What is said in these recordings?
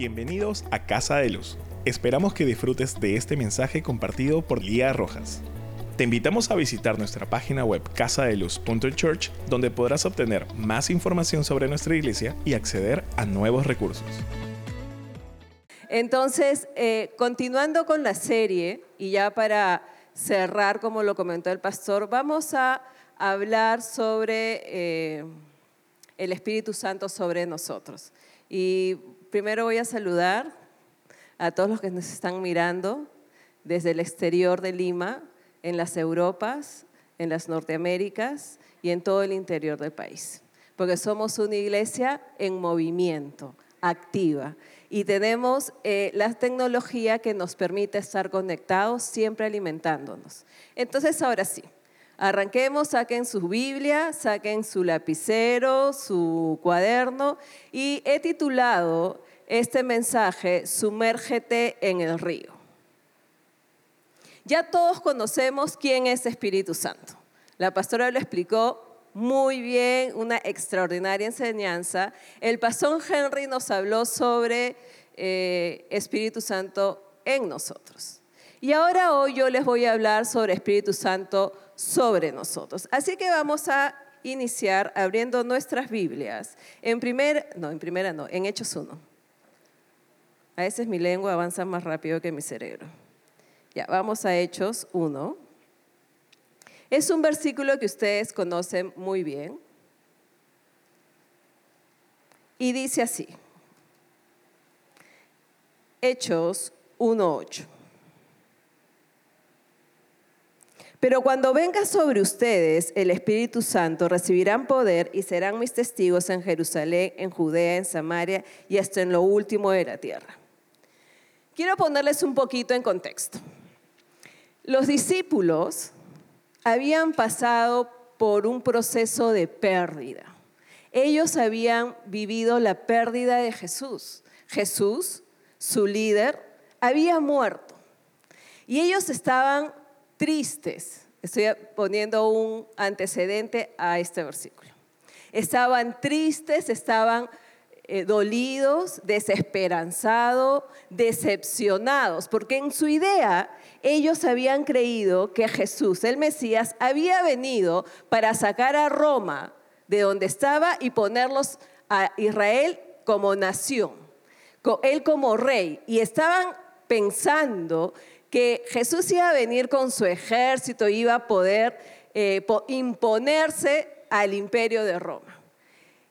Bienvenidos a Casa de Luz. Esperamos que disfrutes de este mensaje compartido por Lía Rojas. Te invitamos a visitar nuestra página web casadeluz.church donde podrás obtener más información sobre nuestra iglesia y acceder a nuevos recursos. Entonces, eh, continuando con la serie, y ya para cerrar, como lo comentó el pastor, vamos a hablar sobre eh, el Espíritu Santo sobre nosotros. Y primero voy a saludar a todos los que nos están mirando desde el exterior de Lima, en las Europas, en las Norteaméricas y en todo el interior del país. Porque somos una iglesia en movimiento, activa. Y tenemos eh, la tecnología que nos permite estar conectados, siempre alimentándonos. Entonces, ahora sí, arranquemos, saquen su Biblia, saquen su lapicero, su cuaderno. Y he titulado este mensaje, Sumérgete en el río. Ya todos conocemos quién es Espíritu Santo. La pastora lo explicó muy bien, una extraordinaria enseñanza. El pastor Henry nos habló sobre eh, Espíritu Santo en nosotros. Y ahora hoy yo les voy a hablar sobre Espíritu Santo sobre nosotros. Así que vamos a iniciar abriendo nuestras Biblias. En primer, no, en primera no, en Hechos 1. A veces mi lengua avanza más rápido que mi cerebro. Ya, vamos a Hechos 1. Es un versículo que ustedes conocen muy bien. Y dice así. Hechos 1.8. Pero cuando venga sobre ustedes el Espíritu Santo, recibirán poder y serán mis testigos en Jerusalén, en Judea, en Samaria y hasta en lo último de la tierra. Quiero ponerles un poquito en contexto. Los discípulos habían pasado por un proceso de pérdida. Ellos habían vivido la pérdida de Jesús. Jesús, su líder, había muerto. Y ellos estaban tristes. Estoy poniendo un antecedente a este versículo. Estaban tristes, estaban eh, dolidos, desesperanzados, decepcionados, porque en su idea ellos habían creído que Jesús, el Mesías, había venido para sacar a Roma de donde estaba y ponerlos a Israel como nación, él como rey. Y estaban pensando que Jesús iba a venir con su ejército, iba a poder eh, imponerse al imperio de Roma.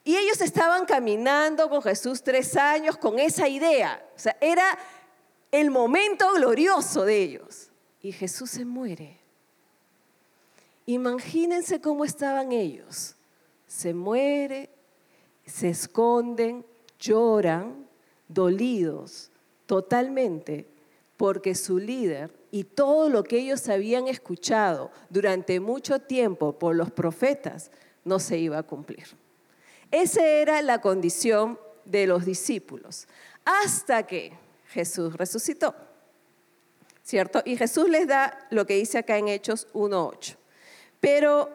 Y ellos estaban caminando con Jesús tres años con esa idea. O sea, era el momento glorioso de ellos. Y Jesús se muere. Imagínense cómo estaban ellos. Se muere, se esconden, lloran, dolidos totalmente, porque su líder y todo lo que ellos habían escuchado durante mucho tiempo por los profetas no se iba a cumplir. Esa era la condición de los discípulos, hasta que Jesús resucitó. ¿Cierto? Y Jesús les da lo que dice acá en Hechos 1.8. Pero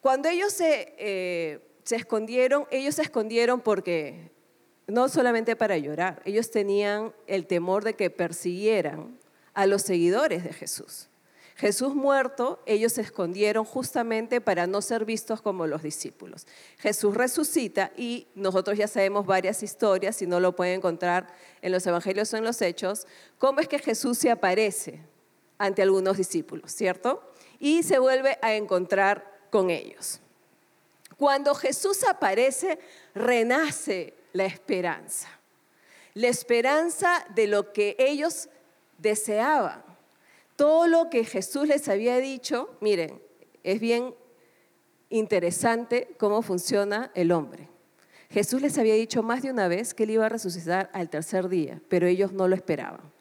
cuando ellos se, eh, se escondieron, ellos se escondieron porque no solamente para llorar, ellos tenían el temor de que persiguieran a los seguidores de Jesús. Jesús muerto, ellos se escondieron justamente para no ser vistos como los discípulos. Jesús resucita y nosotros ya sabemos varias historias, si no lo pueden encontrar en los evangelios o en los hechos, cómo es que Jesús se aparece ante algunos discípulos, ¿cierto? Y se vuelve a encontrar con ellos. Cuando Jesús aparece, renace la esperanza. La esperanza de lo que ellos deseaban. Todo lo que Jesús les había dicho, miren, es bien interesante cómo funciona el hombre. Jesús les había dicho más de una vez que él iba a resucitar al tercer día, pero ellos no lo esperaban.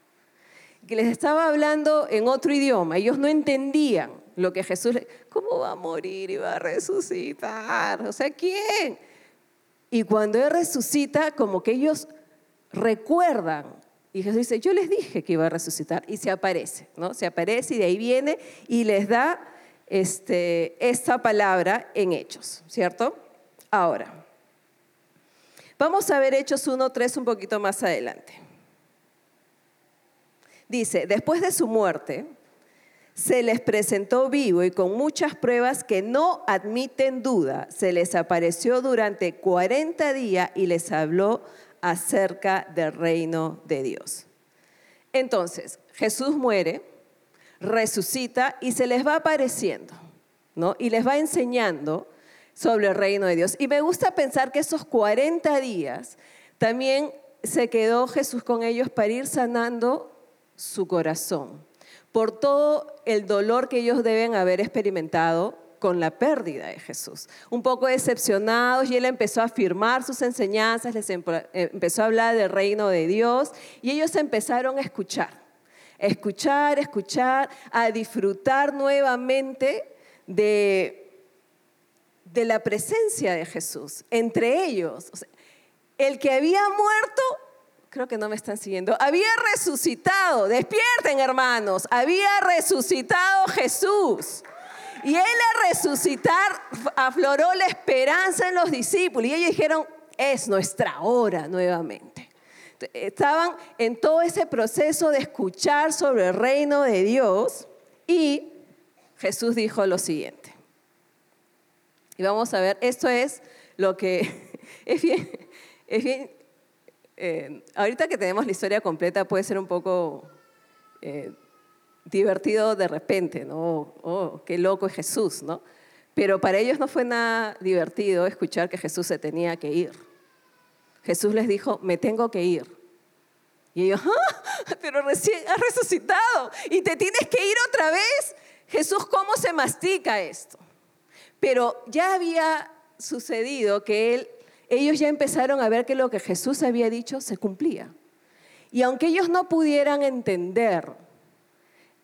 Que les estaba hablando en otro idioma, ellos no entendían lo que Jesús, ¿cómo va a morir y va a resucitar? O sea, ¿quién? Y cuando Él resucita, como que ellos recuerdan. Y Jesús dice, yo les dije que iba a resucitar. Y se aparece, ¿no? Se aparece y de ahí viene y les da este, esta palabra en hechos, ¿cierto? Ahora, Vamos a ver Hechos 1.3 un poquito más adelante. Dice, después de su muerte, se les presentó vivo y con muchas pruebas que no admiten duda, se les apareció durante 40 días y les habló acerca del reino de Dios. Entonces, Jesús muere, resucita y se les va apareciendo, ¿no? Y les va enseñando sobre el reino de Dios. Y me gusta pensar que esos 40 días también se quedó Jesús con ellos para ir sanando su corazón por todo el dolor que ellos deben haber experimentado con la pérdida de Jesús. Un poco decepcionados y él empezó a afirmar sus enseñanzas, les eh, empezó a hablar del reino de Dios y ellos empezaron a escuchar, escuchar, escuchar, a disfrutar nuevamente de, de la presencia de Jesús entre ellos. el que había muerto creo que no me están siguiendo, había resucitado, despierten hermanos, había resucitado Jesús. Y él al resucitar afloró la esperanza en los discípulos y ellos dijeron, es nuestra hora nuevamente. Estaban en todo ese proceso de escuchar sobre el reino de Dios y Jesús dijo lo siguiente. Y vamos a ver, esto es lo que es bien, es bien eh, ahorita que tenemos la historia completa puede ser un poco eh, divertido de repente, ¿no? Oh, qué loco es Jesús, ¿no? Pero para ellos no fue nada divertido escuchar que Jesús se tenía que ir. Jesús les dijo, me tengo que ir. Y ellos, ¡Ah! pero recién has resucitado y te tienes que ir otra vez. Jesús, ¿cómo se mastica esto? Pero ya había sucedido que él ellos ya empezaron a ver que lo que Jesús había dicho se cumplía. Y aunque ellos no pudieran entender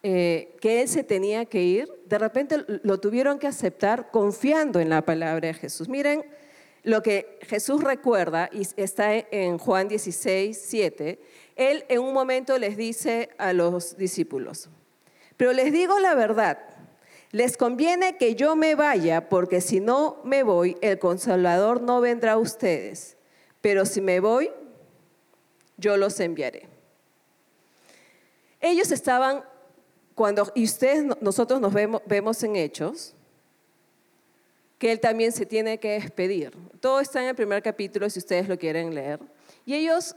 eh, que Él se tenía que ir, de repente lo tuvieron que aceptar confiando en la palabra de Jesús. Miren lo que Jesús recuerda, y está en Juan 16, 7. Él en un momento les dice a los discípulos, pero les digo la verdad, les conviene que yo me vaya, porque si no me voy, el consolador no vendrá a ustedes. Pero si me voy, yo los enviaré. Ellos estaban, cuando, y ustedes, nosotros nos vemos, vemos en Hechos, que él también se tiene que despedir. Todo está en el primer capítulo, si ustedes lo quieren leer. Y ellos,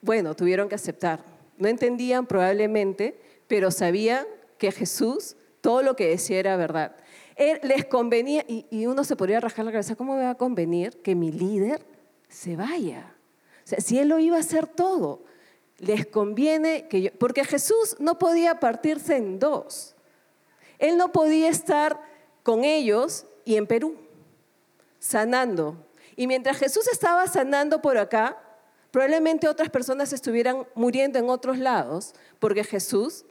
bueno, tuvieron que aceptar. No entendían probablemente, pero sabían que Jesús todo lo que decía era verdad. Él, les convenía, y, uno se podría rajar la cabeza, ¿cómo me va a convenir que mi líder se vaya? O sea, si él lo iba a hacer todo, les conviene que yo, porque Jesús no podía partirse en dos. Él no podía estar con ellos y en Perú, sanando. Y mientras Jesús estaba sanando por acá, probablemente otras personas estuvieran muriendo en otros lados, porque Jesús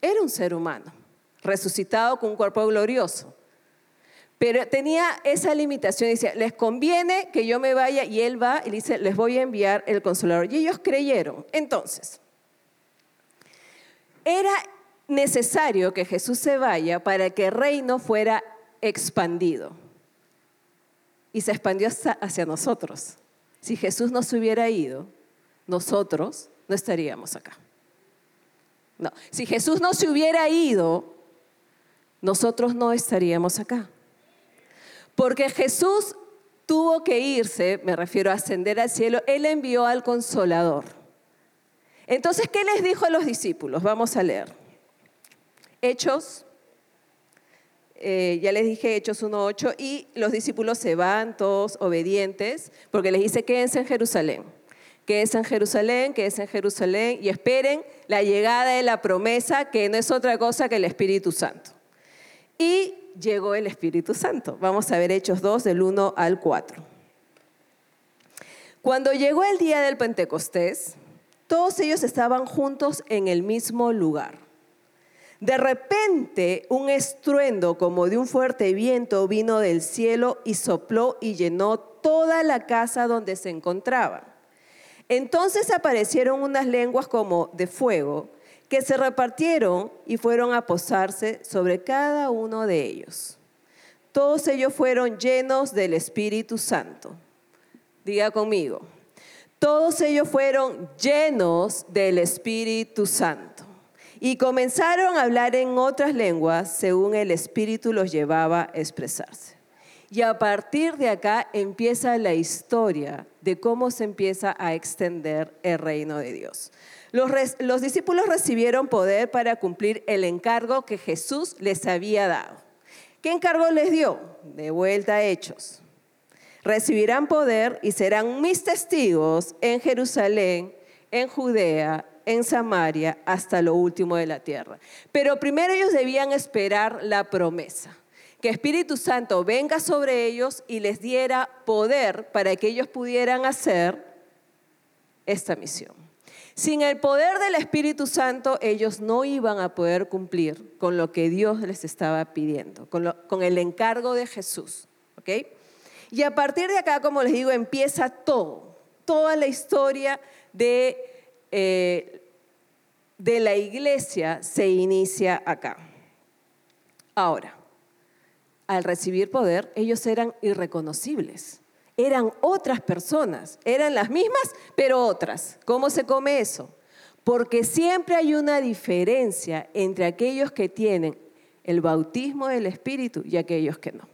era un ser humano resucitado con un cuerpo glorioso. Pero tenía esa limitación, decía, les conviene que yo me vaya y él va y dice, les voy a enviar el consolador. Y ellos creyeron. Entonces, era necesario que Jesús se vaya para que el reino fuera expandido. Y se expandió hacia nosotros. Si Jesús no se hubiera ido, nosotros no estaríamos acá. No, si Jesús no se hubiera ido, nosotros no estaríamos acá. Porque Jesús tuvo que irse, me refiero a ascender al cielo, Él envió al consolador. Entonces, ¿qué les dijo a los discípulos? Vamos a leer. Hechos, eh, ya les dije Hechos 1.8, y los discípulos se van todos obedientes, porque les dice, quédense en Jerusalén, quédense en Jerusalén, quédense en Jerusalén, y esperen la llegada de la promesa, que no es otra cosa que el Espíritu Santo. Y llegó el Espíritu Santo. Vamos a ver Hechos 2 del 1 al 4. Cuando llegó el día del Pentecostés, todos ellos estaban juntos en el mismo lugar. De repente, un estruendo como de un fuerte viento vino del cielo y sopló y llenó toda la casa donde se encontraban. Entonces aparecieron unas lenguas como de fuego que se repartieron y fueron a posarse sobre cada uno de ellos. Todos ellos fueron llenos del Espíritu Santo. Diga conmigo, Todos ellos fueron llenos del Espíritu Santo y comenzaron a hablar en otras lenguas según el Espíritu los llevaba a expresarse. Y a partir de acá empieza la historia de cómo se empieza a extender el reino de Dios. Los, los, discípulos recibieron poder para cumplir el encargo que Jesús les había dado. ¿Qué encargo les dio? De vuelta a Hechos. Recibirán poder y serán mis testigos en Jerusalén, en Judea, en Samaria, hasta lo último de la tierra. Pero primero ellos debían esperar la promesa que Espíritu Santo venga sobre ellos y les diera poder para que ellos pudieran hacer esta misión. Sin el poder del Espíritu Santo, ellos no iban a poder cumplir con lo que Dios les estaba pidiendo, con, el encargo de Jesús. Y a partir de acá, como les digo, empieza todo, toda la historia de, eh, de la iglesia se inicia acá. Ahora, al recibir poder, ellos eran irreconocibles. Eran otras personas, eran las mismas, pero otras. ¿Cómo se come eso? Porque siempre hay una diferencia entre aquellos que tienen el bautismo del Espíritu y aquellos que no.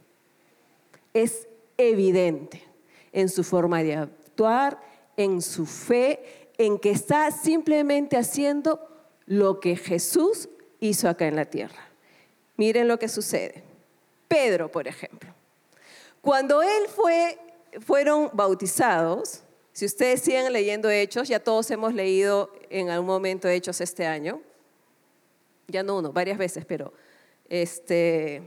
Es evidente en su forma de actuar, en su fe, en que está simplemente haciendo lo que Jesús hizo acá en la tierra. Miren lo que sucede. Pedro, por ejemplo. Cuando él fue, fueron bautizados, si ustedes siguen leyendo Hechos, ya todos hemos leído en algún momento Hechos este año, ya no uno, varias veces, pero este,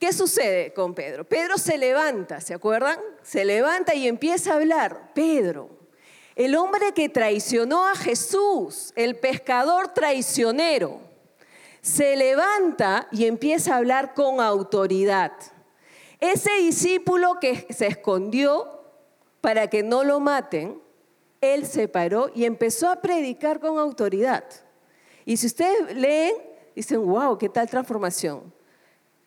¿qué sucede con Pedro? Pedro se levanta, ¿se acuerdan? Se levanta y empieza a hablar. Pedro, el hombre que traicionó a Jesús, el pescador traicionero se levanta y empieza a hablar con autoridad. Ese discípulo que se escondió para que no lo maten, él se paró y empezó a predicar con autoridad. Y si ustedes leen, dicen, wow, qué tal transformación.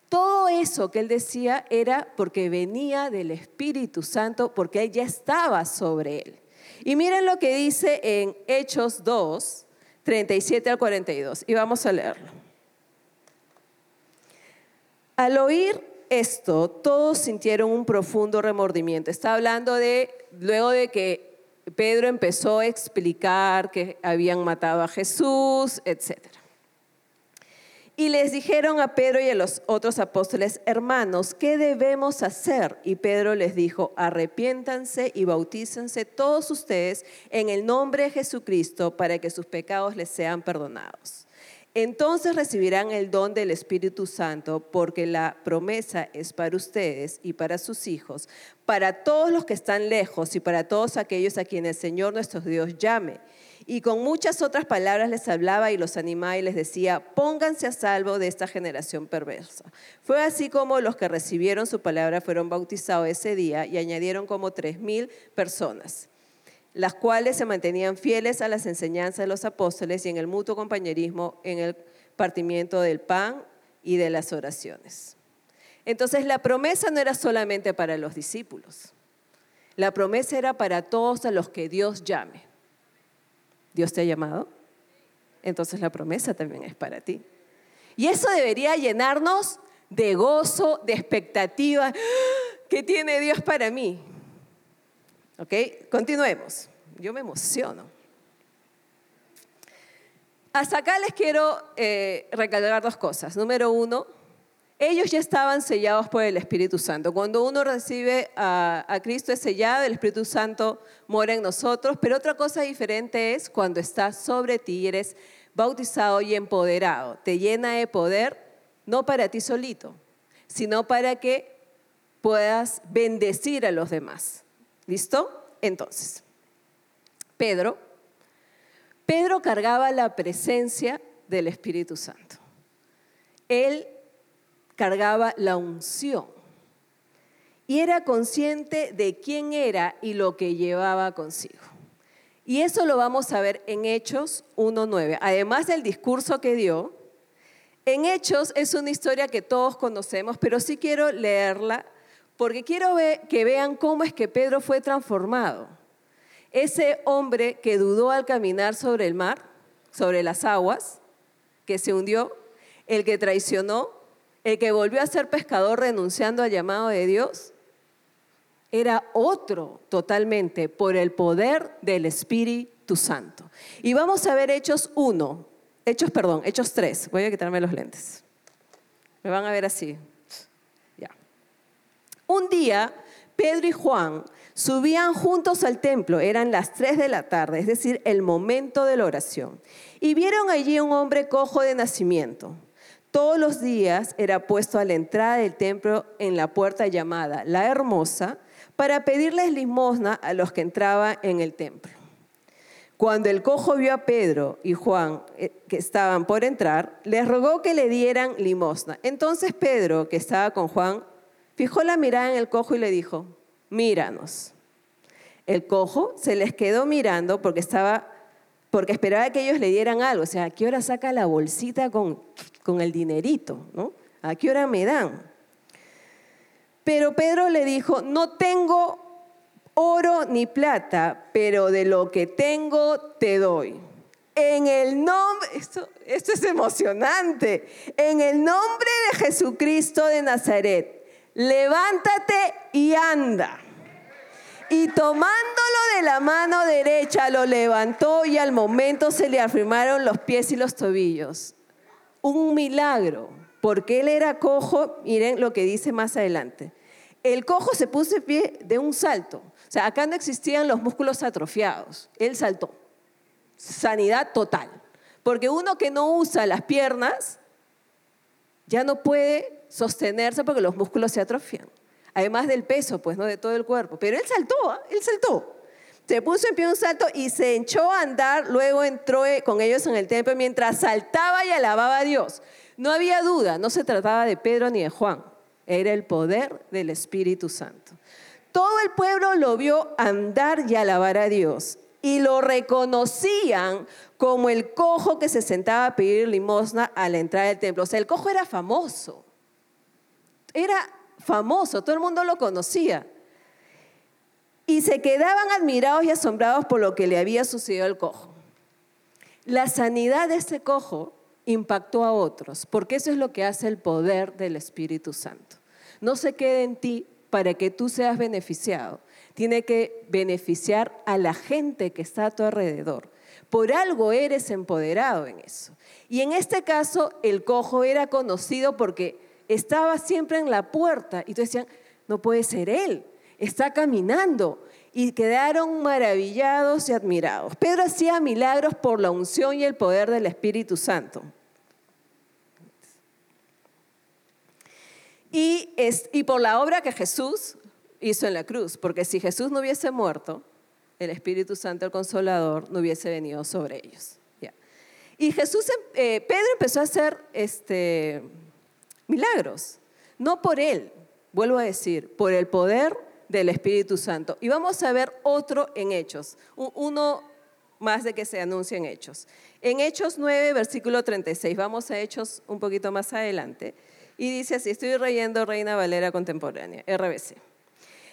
Todo eso que él decía era porque venía del Espíritu Santo, porque él ya estaba sobre él. Y miren lo que dice en Hechos 2, 37 al 42. Y vamos a leerlo. Al oír esto, todos sintieron un profundo remordimiento. Está hablando de, luego de que Pedro empezó a explicar que habían matado a Jesús, etc. Y les dijeron a Pedro y a los otros apóstoles, hermanos, ¿qué debemos hacer? Y Pedro les dijo, arrepiéntanse y bautícense todos ustedes en el nombre de Jesucristo para que sus pecados les sean perdonados entonces recibirán el don del Espíritu Santo, porque la promesa es para ustedes y para sus hijos, para todos los que están lejos y para todos aquellos a quienes el Señor nuestro Dios llame. Y con muchas otras palabras les hablaba y los animaba y les decía, pónganse a salvo de esta generación perversa. Fue así como los que recibieron su palabra fueron bautizados ese día y añadieron como tres mil personas las cuales se mantenían fieles a las enseñanzas de los apóstoles y en el mutuo compañerismo en el partimiento del pan y de las oraciones. Entonces la promesa no era solamente para los discípulos, la promesa era para todos a los que Dios llame. ¿Dios te ha llamado? Entonces la promesa también es para ti. Y eso debería llenarnos de gozo, de expectativa. ¿Qué tiene Dios para mí? ¿Ok? Continuemos. Yo me emociono. Hasta acá les quiero eh, recalcar dos cosas. Número uno, ellos ya estaban sellados por el Espíritu Santo. Cuando uno recibe a, a, Cristo es sellado, el Espíritu Santo mora en nosotros, pero otra cosa diferente es cuando estás sobre ti y eres bautizado y empoderado. Te llena de poder, no para ti solito, sino para que puedas bendecir a los demás. ¿Listo? Entonces, Pedro, Pedro cargaba la presencia del Espíritu Santo. Él cargaba la unción y era consciente de quién era y lo que llevaba consigo. Y eso lo vamos a ver en Hechos 1.9. Además del discurso que dio, en Hechos es una historia que todos conocemos, pero sí quiero leerla porque quiero que vean cómo es que Pedro fue transformado. ese hombre que dudó al caminar sobre el mar, sobre las aguas, que se hundió, el que traicionó, el que volvió a ser pescador renunciando al llamado de Dios, era otro totalmente por el poder del Espíritu Santo. Y vamos a ver Hechos 1, Hechos, perdón, Hechos 3. Voy a quitarme los lentes. Me van a ver así. Un día, Pedro y Juan subían juntos al templo, eran las 3 de la tarde, es decir, el momento de la oración, y vieron allí un hombre cojo de nacimiento. Todos los días era puesto a la entrada del templo en la puerta llamada La Hermosa para pedirles limosna a los que entraban en el templo. Cuando el cojo vio a Pedro y Juan eh, que estaban por entrar, les rogó que le dieran limosna. Entonces Pedro, que estaba con Juan, fijó la mirada en el cojo y le dijo, míranos. El cojo se les quedó mirando porque estaba porque esperaba que ellos le dieran algo. O sea, ¿a qué hora saca la bolsita con, con el dinerito? ¿no? ¿A qué hora me dan? Pero Pedro le dijo, no tengo oro ni plata, pero de lo que tengo te doy. En el nombre, esto, esto es emocionante, en el nombre de Jesucristo de Nazaret, levántate y anda. Y tomándolo de la mano derecha, lo levantó y al momento se le afirmaron los pies y los tobillos. Un milagro, porque él era cojo, miren lo que dice más adelante el cojo se puso en pie de un salto. O sea, acá no existían los músculos atrofiados. Él saltó. Sanidad total. Porque uno que no usa las piernas ya no puede sostenerse porque los músculos se atrofian. Además del peso, pues, ¿no? De todo el cuerpo. Pero él saltó, ¿ah? él saltó. Se puso en pie un salto y se echó a andar, luego entró eh, con ellos en el templo mientras saltaba y alababa a Dios. No había duda, no se trataba de Pedro ni de Juan era el poder del Espíritu Santo. Todo el pueblo lo vio andar y alabar a Dios y lo reconocían como el cojo que se sentaba a pedir limosna a la entrada del templo. O sea, el cojo era famoso. Era famoso, todo el mundo lo conocía. Y se quedaban admirados y asombrados por lo que le había sucedido al cojo. La sanidad de este cojo impactó a otros, porque eso es lo que hace el poder del Espíritu Santo. No se quede en ti para que tú seas beneficiado, tiene que beneficiar a la gente que está a tu alrededor. Por algo eres empoderado en eso. Y en este caso, el cojo era conocido porque estaba siempre en la puerta y tú decían, no puede ser él, está caminando. Y quedaron maravillados y admirados. Pedro hacía milagros por la unción y el poder del Espíritu Santo. Y, es, y por la obra que Jesús hizo en la cruz, porque si Jesús no hubiese muerto, el Espíritu Santo, el Consolador, no hubiese venido sobre ellos. Y Jesús, eh, Pedro empezó a hacer este, milagros, no por él, vuelvo a decir, por el poder del Espíritu Santo. Y vamos a ver otro en Hechos, uno más de que se anuncia en Hechos. En Hechos 9, versículo 36, vamos a Hechos un poquito más adelante. Y dice así, estoy reyendo Reina Valera Contemporánea, RBC.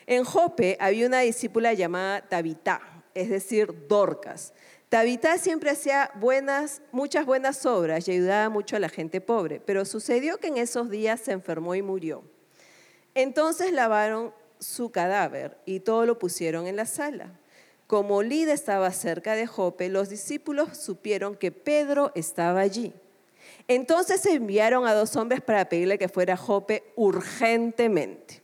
En Jope había una discípula llamada Tabitá, es decir, Dorcas. Tabitá siempre hacía buenas, muchas buenas obras y ayudaba mucho a la gente pobre, pero sucedió que en esos días se enfermó y murió. Entonces lavaron su cadáver y todo lo pusieron en la sala. Como Lida estaba cerca de Jope, los discípulos supieron que Pedro estaba allí. Entonces enviaron a dos hombres para pedirle que fuera a Jope urgentemente.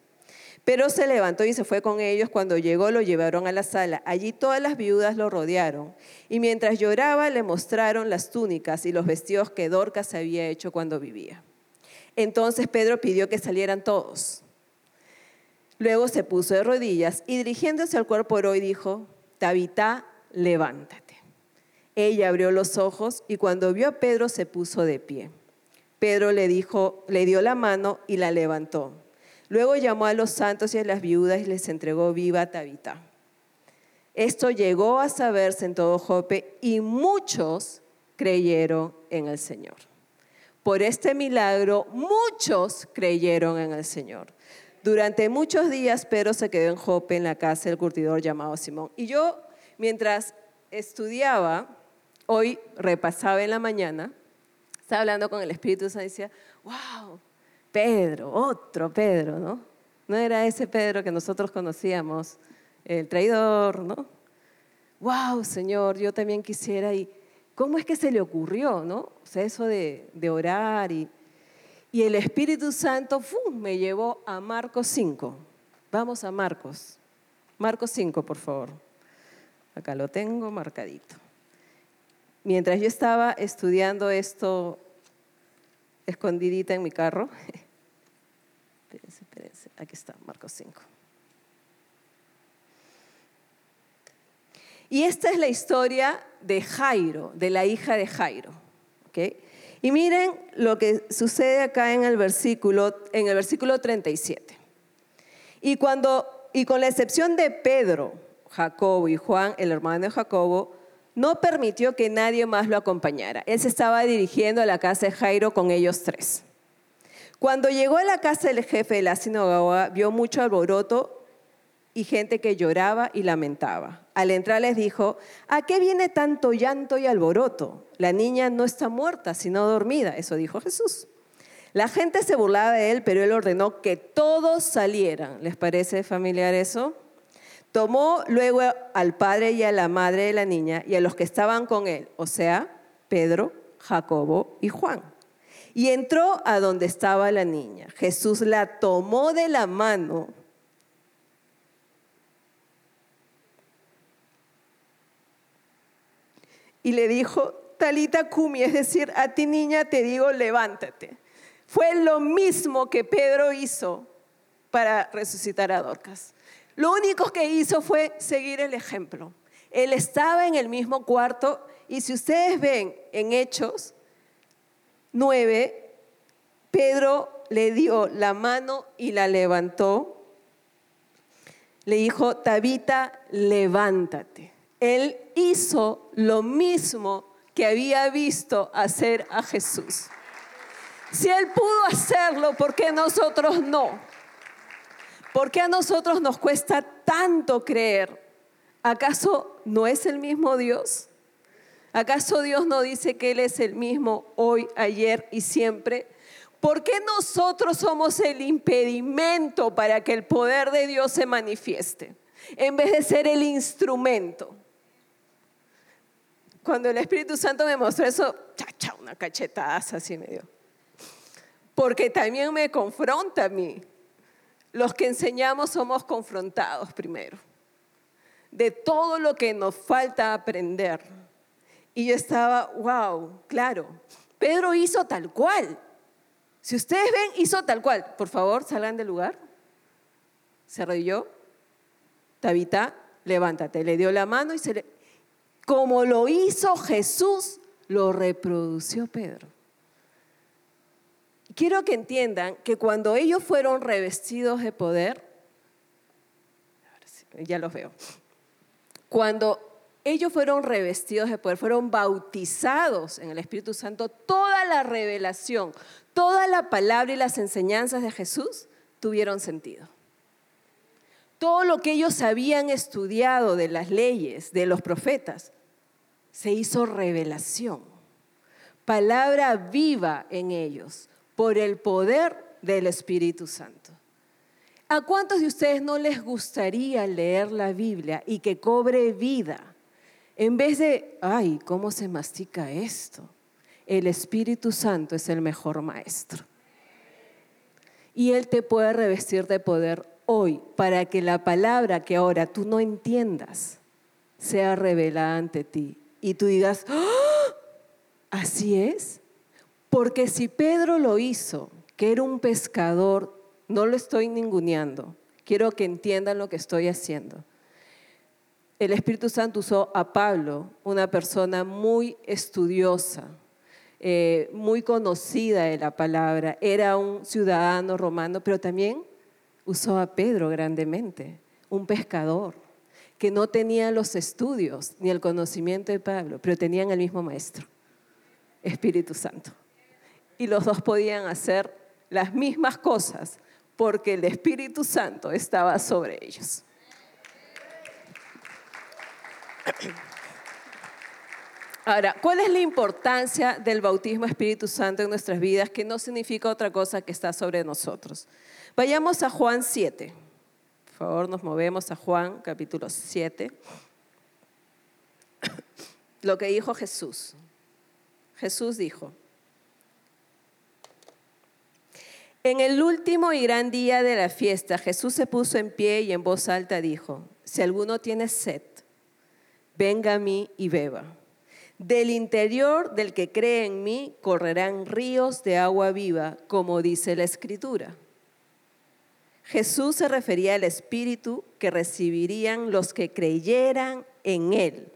Pero se levantó y se fue con ellos. Cuando llegó lo llevaron a la sala. Allí todas las viudas lo rodearon. Y mientras lloraba le mostraron las túnicas y los vestidos que Dorcas había hecho cuando vivía. Entonces Pedro pidió que salieran todos. Luego se puso de rodillas y dirigiéndose al cuerpo hoy dijo, Tabitá, levántate. Ella abrió los ojos y cuando vio a Pedro se puso de pie. Pedro le dijo, le dio la mano y la levantó. Luego llamó a los santos y a las viudas y les entregó viva Tabita. Esto llegó a saberse en todo Jope y muchos creyeron en el Señor. Por este milagro, muchos creyeron en el Señor. Durante muchos días Pedro se quedó en Jope en la casa del curtidor llamado Simón. Y yo mientras estudiaba, hoy repasaba en la mañana, estaba hablando con el Espíritu Santo y decía, wow, Pedro, otro Pedro, ¿no? No era ese Pedro que nosotros conocíamos, el traidor, ¿no? Wow, Señor, yo también quisiera y ¿cómo es que se le ocurrió, no? O sea, eso de, orar y, y el Espíritu Santo me llevó a Marcos 5. Vamos a Marcos. Marcos 5, por favor. Acá lo tengo marcadito. Mientras yo estaba estudiando esto escondidita en mi carro, espérense, espérense, aquí está, Marcos 5. Y esta es la historia de Jairo, de la hija de Jairo. Y miren lo que sucede acá en el versículo, en el versículo 37. Y, cuando, y con la excepción de Pedro, Jacobo y Juan, el hermano de Jacobo, no permitió que nadie más lo acompañara. Él se estaba dirigiendo a la casa de Jairo con ellos tres. Cuando llegó a la casa del jefe de la sinagoga, vio mucho alboroto y gente que lloraba y lamentaba. Al entrar les dijo, ¿a qué viene tanto llanto y alboroto? La niña no está muerta, sino dormida. Eso dijo Jesús. La gente se burlaba de él, pero él ordenó que todos salieran. ¿Les parece familiar eso? Tomó luego al padre y a la madre de la niña y a los que estaban con él, o sea, Pedro, Jacobo y Juan. Y entró a donde estaba la niña. Jesús la tomó de la mano. Y le dijo, Talita Kumi, es decir, a ti niña te digo, levántate. Fue lo mismo que Pedro hizo para resucitar a Dorcas. Lo único que hizo fue seguir el ejemplo. Él estaba en el mismo cuarto y si ustedes ven en Hechos 9, Pedro le dio la mano y la levantó. Le dijo, Tabita, levántate. Él hizo lo mismo que había visto hacer a Jesús. Si Él pudo hacerlo, ¿por qué nosotros no? ¿Por qué a nosotros nos cuesta tanto creer? ¿Acaso no es el mismo Dios? ¿Acaso Dios no dice que Él es el mismo hoy, ayer y siempre? ¿Por qué nosotros somos el impedimento para que el poder de Dios se manifieste? En vez de ser el instrumento. Cuando el Espíritu Santo me mostró eso, chacha, una cachetada así me dio. Porque también me confronta a mí los que enseñamos somos confrontados primero de todo lo que nos falta aprender. Y yo estaba, wow, claro, Pedro hizo tal cual. Si ustedes ven, hizo tal cual. Por favor, salgan del lugar. Se arrodilló. Tabita, levántate. Le dio la mano y se le... Como lo hizo Jesús, lo reprodució Pedro quiero que entiendan que cuando ellos fueron revestidos de poder, ya los veo, cuando ellos fueron revestidos de poder, fueron bautizados en el Espíritu Santo, toda la revelación, toda la palabra y las enseñanzas de Jesús tuvieron sentido. Todo lo que ellos habían estudiado de las leyes, de los profetas, se hizo revelación. Palabra viva en ellos por el poder del Espíritu Santo. ¿A cuántos de ustedes no les gustaría leer la Biblia y que cobre vida? En vez de, ay, ¿cómo se mastica esto? El Espíritu Santo es el mejor maestro. Y Él te puede revestir de poder hoy para que la palabra que ahora tú no entiendas sea revelada ante ti. Y tú digas, ¡Ah! ¿así es? Porque si Pedro lo hizo, que era un pescador, no lo estoy ninguneando, quiero que entiendan lo que estoy haciendo. El Espíritu Santo usó a Pablo, una persona muy estudiosa, eh, muy conocida de la palabra, era un ciudadano romano, pero también usó a Pedro grandemente, un pescador, que no tenía los estudios ni el conocimiento de Pablo, pero tenían el mismo maestro, Espíritu Santo y los dos podían hacer las mismas cosas porque el Espíritu Santo estaba sobre ellos. Ahora, ¿cuál es la importancia del bautismo Espíritu Santo en nuestras vidas? Que no significa otra cosa que está sobre nosotros. Vayamos a Juan 7. Por favor, nos movemos a Juan capítulo 7. Lo que dijo Jesús. Jesús dijo, en el último y gran día de la fiesta, Jesús se puso en pie y en voz alta dijo, si alguno tiene sed, venga a mí y beba. Del interior del que cree en mí correrán ríos de agua viva, como dice la Escritura. Jesús se refería al Espíritu que recibirían los que creyeran en Él.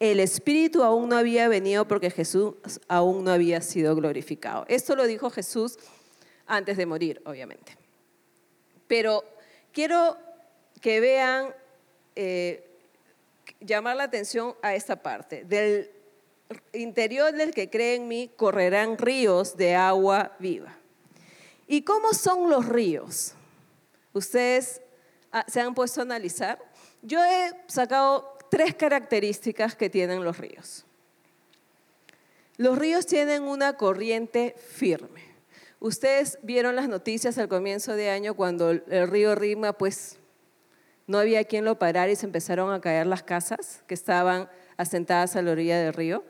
El Espíritu aún no había venido porque Jesús aún no había sido glorificado. Esto lo dijo Jesús antes de morir, obviamente. Pero quiero que vean, eh, llamar la atención a esta parte. Del interior del que cree en mí correrán ríos de agua viva. ¿Y cómo son los ríos? Ustedes ah, se han puesto a analizar. Yo he sacado tres características que tienen los ríos. Los ríos tienen una corriente firme. Ustedes vieron las noticias al comienzo de año cuando el río Rima, pues no había quien lo parara y se empezaron a caer las casas que estaban asentadas a la orilla del río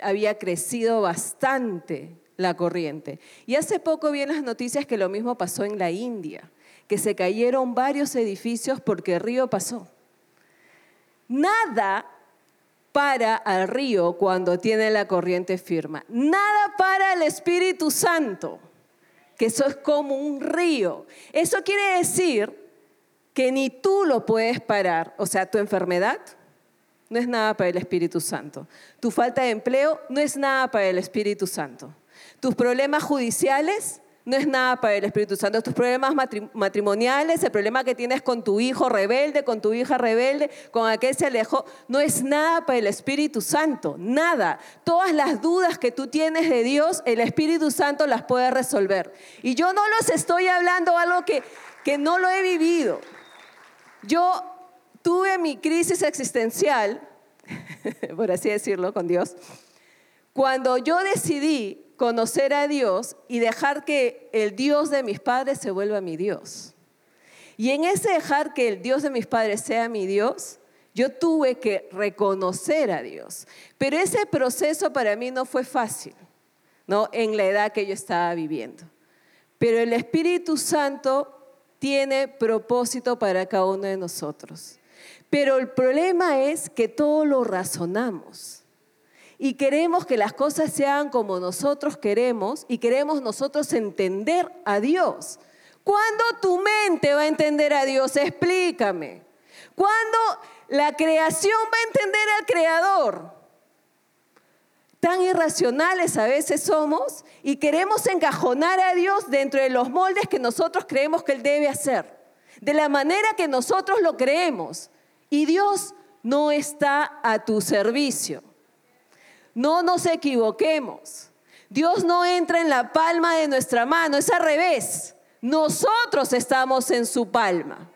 había crecido bastante la corriente. Y hace poco vi las noticias que lo mismo pasó en la India, que se cayeron varios edificios porque el río pasó. Nada para al río cuando tiene la corriente firma. Nada para el Espíritu Santo, que eso es como un río. Eso quiere decir que ni tú lo puedes parar, o sea, tu enfermedad, no es nada para el Espíritu Santo. Tu falta de empleo no es nada para el Espíritu Santo. Tus problemas judiciales no es nada para el Espíritu Santo. Tus problemas matrimoniales, el problema que tienes con tu hijo rebelde, con tu hija rebelde, con aquel se alejó, no es nada para el Espíritu Santo. Nada. Todas las dudas que tú tienes de Dios, el Espíritu Santo las puede resolver. Y yo no los estoy hablando algo que, que no lo he vivido. Yo tuve mi crisis existencial, por así decirlo, con Dios, cuando yo decidí conocer a Dios y dejar que el Dios de mis padres se vuelva mi Dios. Y en ese dejar que el Dios de mis padres sea mi Dios, yo tuve que reconocer a Dios. Pero ese proceso para mí no fue fácil, ¿no? En la edad que yo estaba viviendo. Pero el Espíritu Santo tiene propósito para cada uno de nosotros. Pero el problema es que todo lo razonamos y queremos que las cosas sean como nosotros queremos y queremos nosotros entender a Dios. ¿Cuándo tu mente va a entender a Dios? Explícame. ¿Cuándo la creación va a entender al Creador? Tan irracionales a veces somos y queremos encajonar a Dios dentro de los moldes que nosotros creemos que Él debe hacer, de la manera que nosotros lo creemos. Y Dios no está a tu servicio. No nos equivoquemos. Dios no entra en la palma de nuestra mano, es al revés. Nosotros estamos en su palma.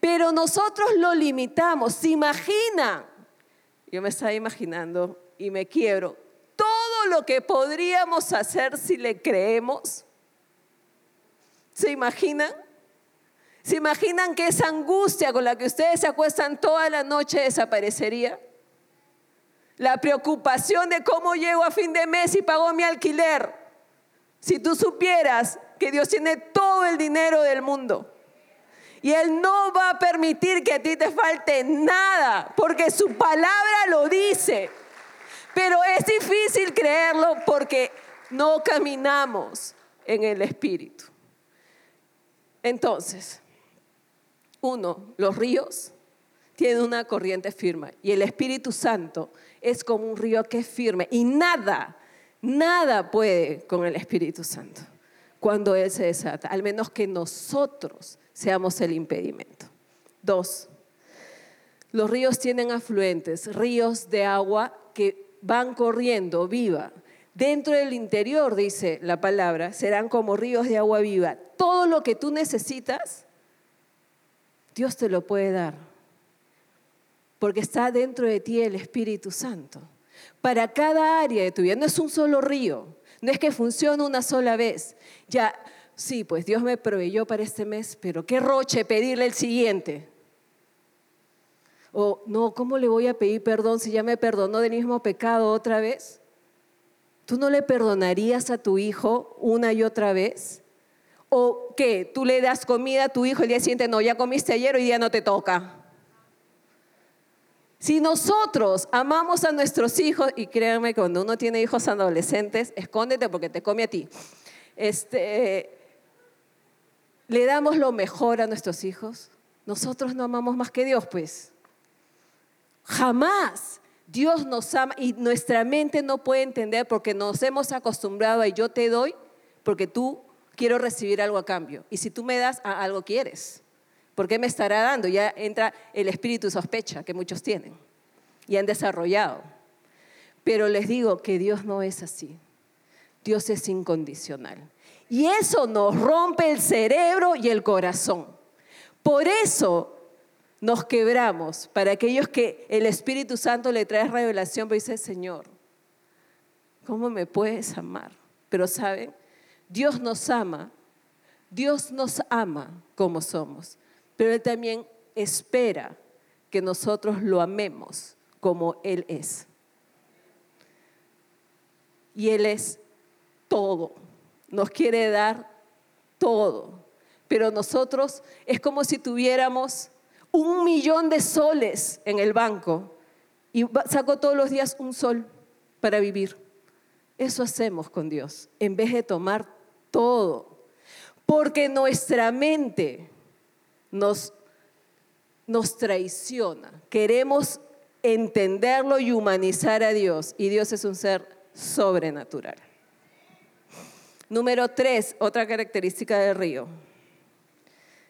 Pero nosotros lo limitamos. ¿Se imagina? Yo me estaba imaginando y me quiebro. Todo lo que podríamos hacer si le creemos. ¿Se imaginan? ¿Se imaginan que esa angustia con la que ustedes se acuestan toda la noche desaparecería? La preocupación de cómo llego a fin de mes y pago mi alquiler. Si tú supieras que Dios tiene todo el dinero del mundo y Él no va a permitir que a ti te falte nada, porque su palabra lo dice. Pero es difícil creerlo porque no caminamos en el Espíritu. Entonces, uno, los ríos tienen una corriente firme y el Espíritu Santo es como un río que es firme y nada, nada puede con el Espíritu Santo cuando Él se desata, al menos que nosotros seamos el impedimento. Dos, los ríos tienen afluentes, ríos de agua que van corriendo viva. Dentro del interior, dice la palabra, serán como ríos de agua viva. Todo lo que tú necesitas Dios te lo puede dar. Porque está dentro de ti el Espíritu Santo. Para cada área de tu vida, no es un solo río, no es que funcione una sola vez. Ya, sí, pues Dios me proveyó para este mes, pero qué roche pedirle el siguiente. O no, ¿cómo le voy a pedir perdón si ya me perdonó del mismo pecado otra vez? ¿Tú no le perdonarías a tu hijo una y otra vez? ¿O qué? ¿Tú le das comida a tu hijo el día siguiente? No, ya comiste ayer, hoy día no te toca. Si nosotros amamos a nuestros hijos, y créanme, cuando uno tiene hijos adolescentes, escóndete porque te come a ti. Este, le damos lo mejor a nuestros hijos. Nosotros no amamos más que Dios, pues. Jamás. Dios nos ama y nuestra mente no puede entender porque nos hemos acostumbrado a yo te doy porque tú quiero recibir algo a cambio. Y si tú me das, algo quieres. ¿Por qué me estará dando? Ya entra el espíritu sospecha que muchos tienen y han desarrollado. Pero les digo que Dios no es así. Dios es incondicional. Y eso nos rompe el cerebro y el corazón. Por eso nos quebramos para aquellos que el Espíritu Santo le trae revelación, pero dice, Señor, ¿cómo me puedes amar? Pero saben, Dios nos ama, Dios nos ama como somos, pero Él también espera que nosotros lo amemos como Él es. Y Él es todo, nos quiere dar todo, pero nosotros es como si tuviéramos un millón de soles en el banco y saco todos los días un sol para vivir. Eso hacemos con Dios, en vez de tomar todo. Porque nuestra mente nos, nos traiciona. Queremos entenderlo y humanizar a Dios. Y Dios es un ser sobrenatural. Número tres, otra característica del río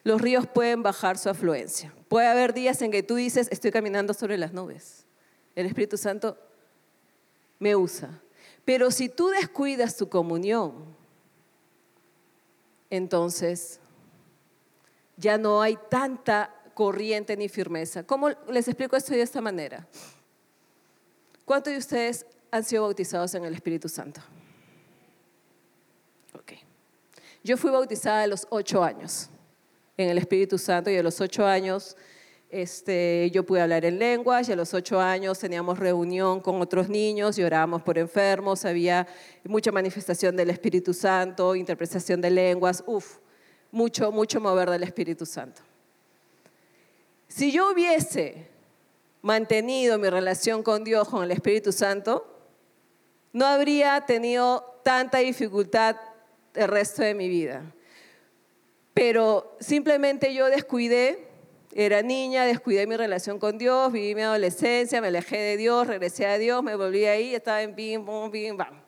los ríos pueden bajar su afluencia. Puede haber días en que tú dices, estoy caminando sobre las nubes. El Espíritu Santo me usa. Pero si tú descuidas tu comunión, entonces ya no hay tanta corriente ni firmeza. ¿Cómo les explico esto de esta manera? ¿Cuántos de ustedes han sido bautizados en el Espíritu Santo? Ok. Yo fui bautizada a los ocho años en el Espíritu Santo y a los ocho años este, yo pude hablar en lenguas y a los ocho años teníamos reunión con otros niños y orábamos por enfermos, había mucha manifestación del Espíritu Santo, interpretación de lenguas, uff, mucho, mucho mover del Espíritu Santo. Si yo hubiese mantenido mi relación con Dios, con el Espíritu Santo, no habría tenido tanta dificultad el resto de mi vida. Pero simplemente yo descuidé, era niña, descuidé mi relación con Dios, viví mi adolescencia, me alejé de Dios, regresé a Dios, me volví ahí, estaba en bim, bum, bim, bam.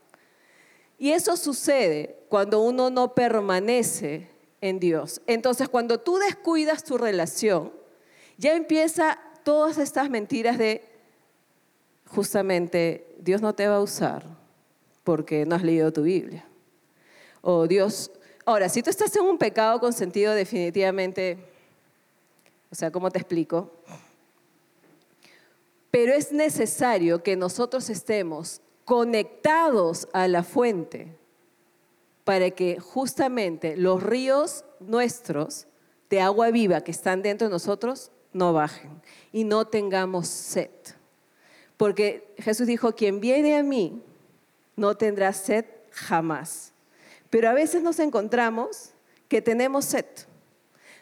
Y eso sucede cuando uno no permanece Entonces, cuando tú descuidas tu relación, ya empieza todas estas mentiras de justamente Dios no te va a usar porque no has leído tu Biblia. O Dios Ahora, si tú estás en un pecado consentido, definitivamente, o sea, ¿cómo te explico? Pero es necesario que nosotros estemos conectados a la fuente para que justamente los ríos nuestros de agua viva que están dentro de nosotros no bajen y no tengamos sed. Porque Jesús dijo, quien viene a mí no tendrá sed jamás. Pero a veces nos encontramos que tenemos sed.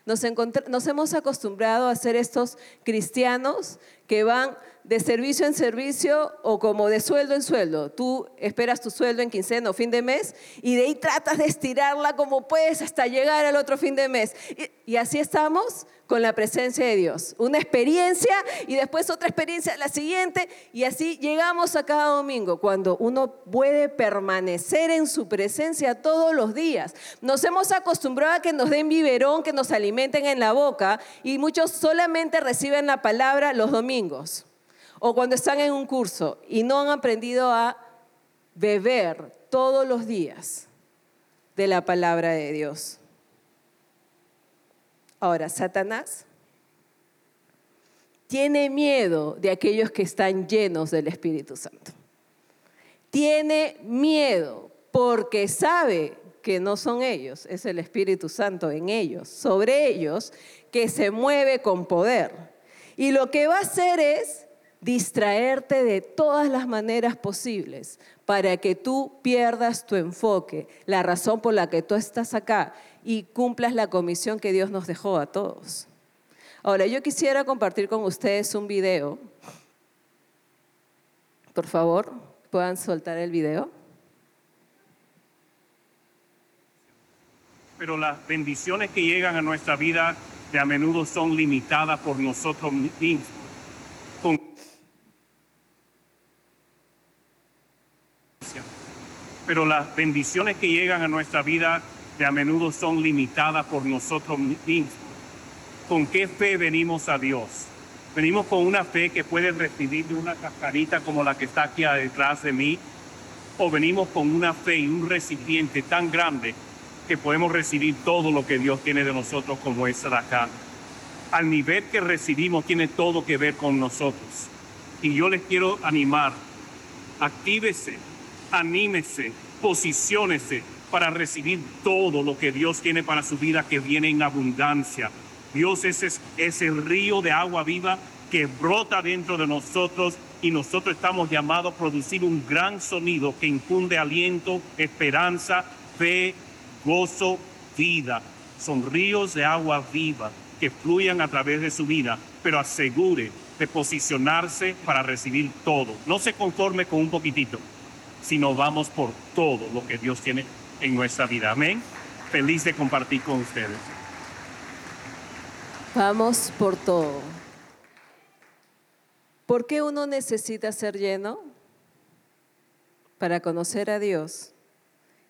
Nos, hemos acostumbrado a ser estos cristianos que van de servicio en servicio o como de sueldo en sueldo. Tú esperas tu sueldo en quincena o fin de mes y de ahí tratas de estirarla como puedes hasta llegar al otro fin de mes. Y, y así estamos con la presencia de Dios. Una experiencia y después otra experiencia la siguiente y así llegamos a cada domingo cuando uno puede permanecer en su presencia todos los días. Nos hemos acostumbrado a que nos den biberón, que nos alimenten en la boca y muchos solamente reciben la palabra los domingos o cuando están en un curso y no han aprendido a beber todos los días de la palabra de Dios. Ahora, Satanás tiene miedo de aquellos que están llenos del Espíritu Santo. Tiene miedo porque sabe que no son ellos, es el Espíritu Santo en ellos, sobre ellos, que se mueve con poder. Y lo que va a hacer es distraerte de todas las maneras posibles para que tú pierdas tu enfoque, la razón por la que tú estás acá y cumplas la comisión que Dios nos dejó a todos. Ahora, yo quisiera compartir con ustedes un video. Por favor, puedan soltar el video. Pero las bendiciones que llegan a nuestra vida de a menudo son limitadas por nosotros mismos. Pero las bendiciones que llegan a nuestra vida de a menudo son limitadas por nosotros mismos. ¿Con qué fe venimos a Dios? Venimos con una fe que puede recibir de una cascarita como la que está aquí detrás de mí, o venimos con una fe y un recipiente tan grande que podemos recibir todo lo que Dios tiene de nosotros como es acá. Al nivel que recibimos tiene todo que ver con nosotros. Y yo les quiero animar, actívese, anímese, posiciónese para recibir todo lo que Dios tiene para su vida que viene en abundancia. Dios es ese río de agua viva que brota dentro de nosotros y nosotros estamos llamados a producir un gran sonido que infunde aliento, esperanza, fe, gozo, vida. Son ríos de agua viva que fluyan a través de su vida, pero asegure de posicionarse para recibir todo. No se conforme con un poquitito, sino vamos por todo lo que Dios tiene en nuestra vida. Amén. Feliz de compartir con ustedes. Vamos por todo. ¿Por qué uno necesita ser lleno? Para conocer a Dios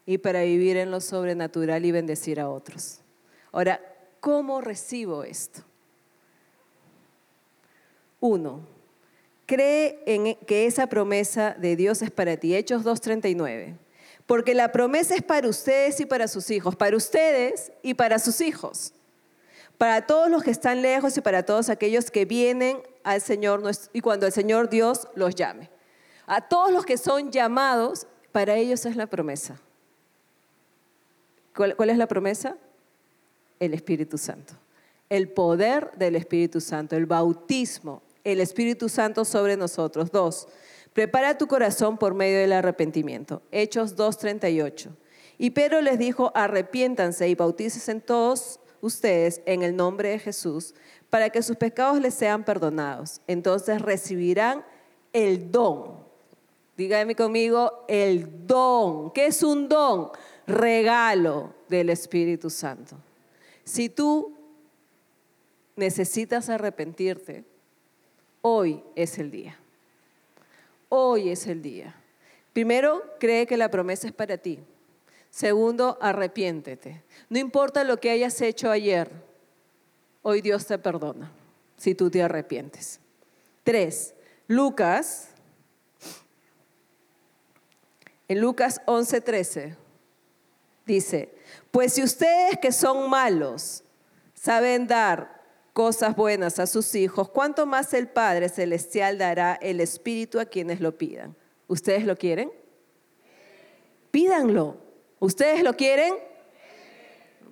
y para vivir en lo sobrenatural y bendecir a otros. Ahora, ¿cómo recibo esto? Uno, cree en que esa promesa de Dios es para ti. Hechos 2.39. Porque la promesa es para ustedes y para sus hijos, para ustedes y para sus hijos, para todos los que están lejos y para todos aquellos que vienen al Señor y cuando el Señor Dios los llame. A todos los que son llamados, para ellos es la promesa. ¿Cuál, es la promesa? El Espíritu Santo. El poder del Espíritu Santo, el bautismo, el Espíritu Santo sobre nosotros. Dos, prepara tu corazón por medio del arrepentimiento. Hechos 2.38. Y Pedro les dijo, arrepiéntanse y bautícesen todos ustedes en el nombre de Jesús para que sus pecados les sean perdonados. Entonces recibirán el don. Dígame conmigo, el don. ¿Qué es un don? regalo del Espíritu Santo. Si tú necesitas arrepentirte, hoy es el día. Hoy es el día. Primero, cree que la promesa es para ti. Segundo, arrepiéntete. No importa lo que hayas hecho ayer, hoy Dios te perdona si tú te arrepientes. Tres, Lucas, en Lucas 11:13, Dice, pues si ustedes que son malos saben dar cosas buenas a sus hijos, ¿cuánto más el Padre Celestial dará el Espíritu a quienes lo pidan? ¿Ustedes lo quieren? Pídanlo. ¿Ustedes lo quieren?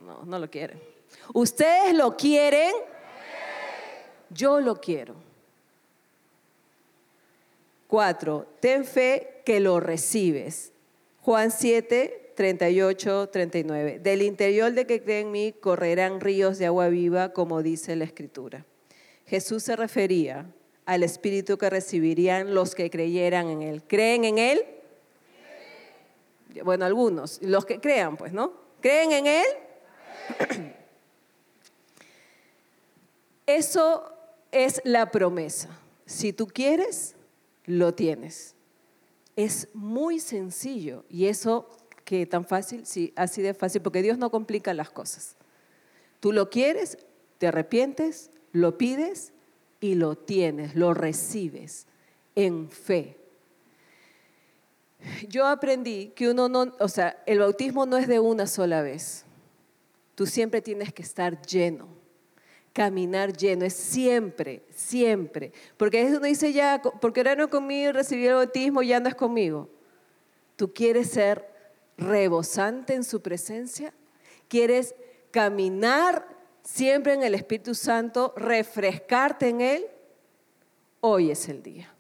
No, no lo quieren. ¿Ustedes lo quieren? Yo lo quiero. Cuatro, ten fe que lo recibes. Juan 7, 38, 39. Del interior de que cree en mí correrán ríos de agua viva, como dice la Escritura. Jesús se refería al Espíritu que recibirían los que creyeran en Él. ¿Creen en Él? Bueno, algunos, los que crean, pues, ¿no? ¿Creen en Él? Eso es la promesa. Si tú quieres, lo tienes. Es muy sencillo y eso que tan fácil, sí, así de fácil, porque Dios no complica las cosas. Tú lo quieres, te arrepientes, lo pides y lo tienes, lo recibes en fe. Yo aprendí que uno no, o sea, el bautismo no es de una sola vez. Tú siempre tienes que estar lleno. caminar lleno, es siempre, siempre. Porque uno dice ya, porque no conmigo, recibí el bautismo, ya no es conmigo. ¿Tú quieres ser rebosante en su presencia? ¿Quieres caminar siempre en el Espíritu Santo, refrescarte en Él? Hoy es el día.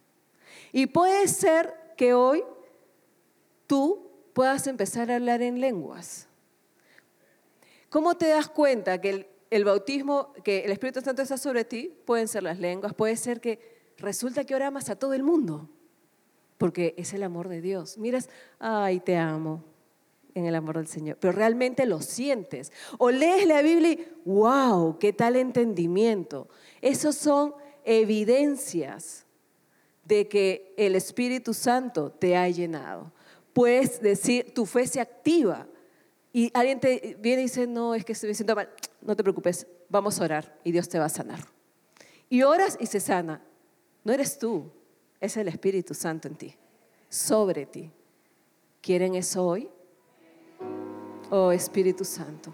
Y puede ser que hoy tú puedas empezar a hablar en lenguas. ¿Cómo te das cuenta que el, bautismo, que el Espíritu Santo está sobre ti? Pueden ser las lenguas, puede ser que resulta que ahora amas a todo el mundo, porque es el amor de Dios. Miras, ay, te amo en el amor del Señor, pero realmente lo sientes. O lees la Biblia y, wow, qué tal entendimiento. Esos son evidencias de que el Espíritu Santo te ha llenado. Puedes decir, tu fe se activa y alguien te viene y dice, no, es que estoy siento mal. No te preocupes, vamos a orar y Dios te va a sanar. Y oras y se sana. No eres tú, es el Espíritu Santo en ti, sobre ti. ¿Quieren eso hoy? Oh Espíritu Santo,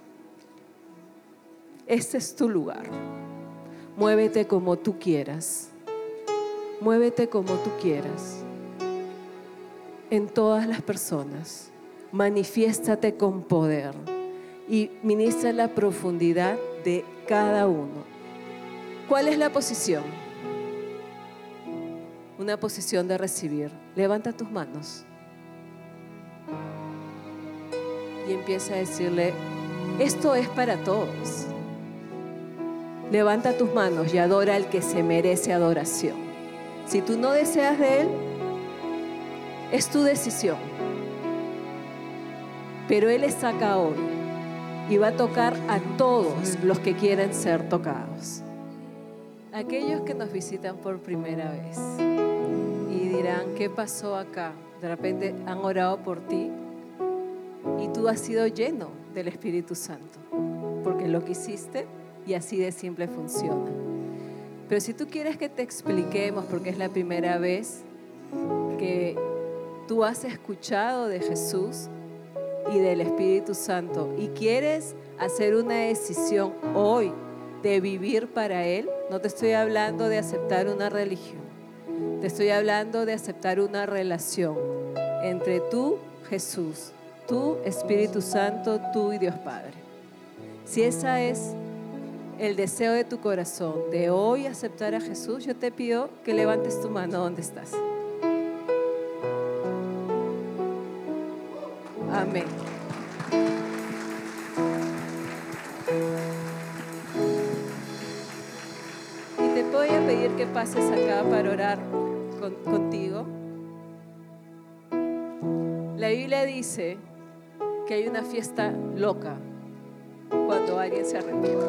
este es tu lugar. Muévete como tú quieras. Muévete como tú quieras. En todas las personas manifiéstate con poder y ministra la profundidad de cada uno. ¿Cuál es la posición? Una posición de recibir. Levanta tus manos y empieza a decirle, esto es para todos. Levanta tus manos y adora al que se merece adoración. Si tú no deseas de Él, es tu decisión. Pero Él está acá hoy y va a tocar a todos los que quieren ser tocados. Aquellos que nos visitan por primera vez y dirán, ¿qué pasó acá? De repente han orado por ti y tú has sido lleno del Espíritu Santo, porque lo que hiciste y así de simple funciona. Pero si tú quieres que te expliquemos, porque es la primera vez que tú has escuchado de Jesús, y del Espíritu Santo y quieres hacer una decisión hoy de vivir para Él, no te estoy hablando de aceptar una religión, te estoy hablando de aceptar una relación entre tú, Jesús, tú, Espíritu Santo, tú y Dios Padre. Si esa es el deseo de tu corazón de hoy aceptar a Jesús, yo te pido que levantes tu mano donde estás. Amén. Y te voy a pedir que pases acá para orar contigo. La Biblia dice que hay una fiesta loca cuando alguien se arrepiente.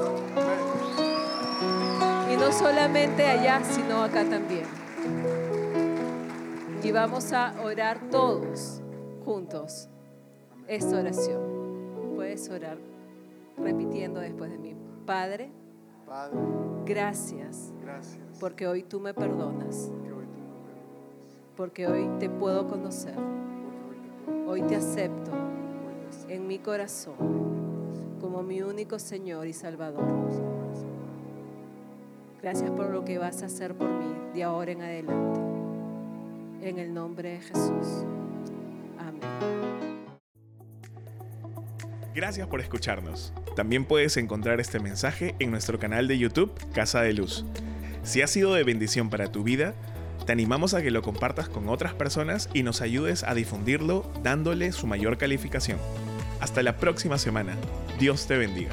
Y no solamente allá, sino acá también. Y vamos a orar todos juntos esta oración. Puedes orar repitiendo después de mí. Padre, gracias, porque hoy tú me perdonas, porque hoy te puedo conocer, hoy te acepto en mi corazón como mi único Señor y Salvador. Gracias por lo que vas a hacer por mí de ahora en adelante. En el nombre de Jesús. Amén. Gracias por escucharnos. También puedes encontrar este mensaje en nuestro canal de YouTube Casa de Luz. Si ha sido de bendición para tu vida, te animamos a que lo compartas con otras personas y nos ayudes a difundirlo dándole su mayor calificación. Hasta la próxima semana. Dios te bendiga.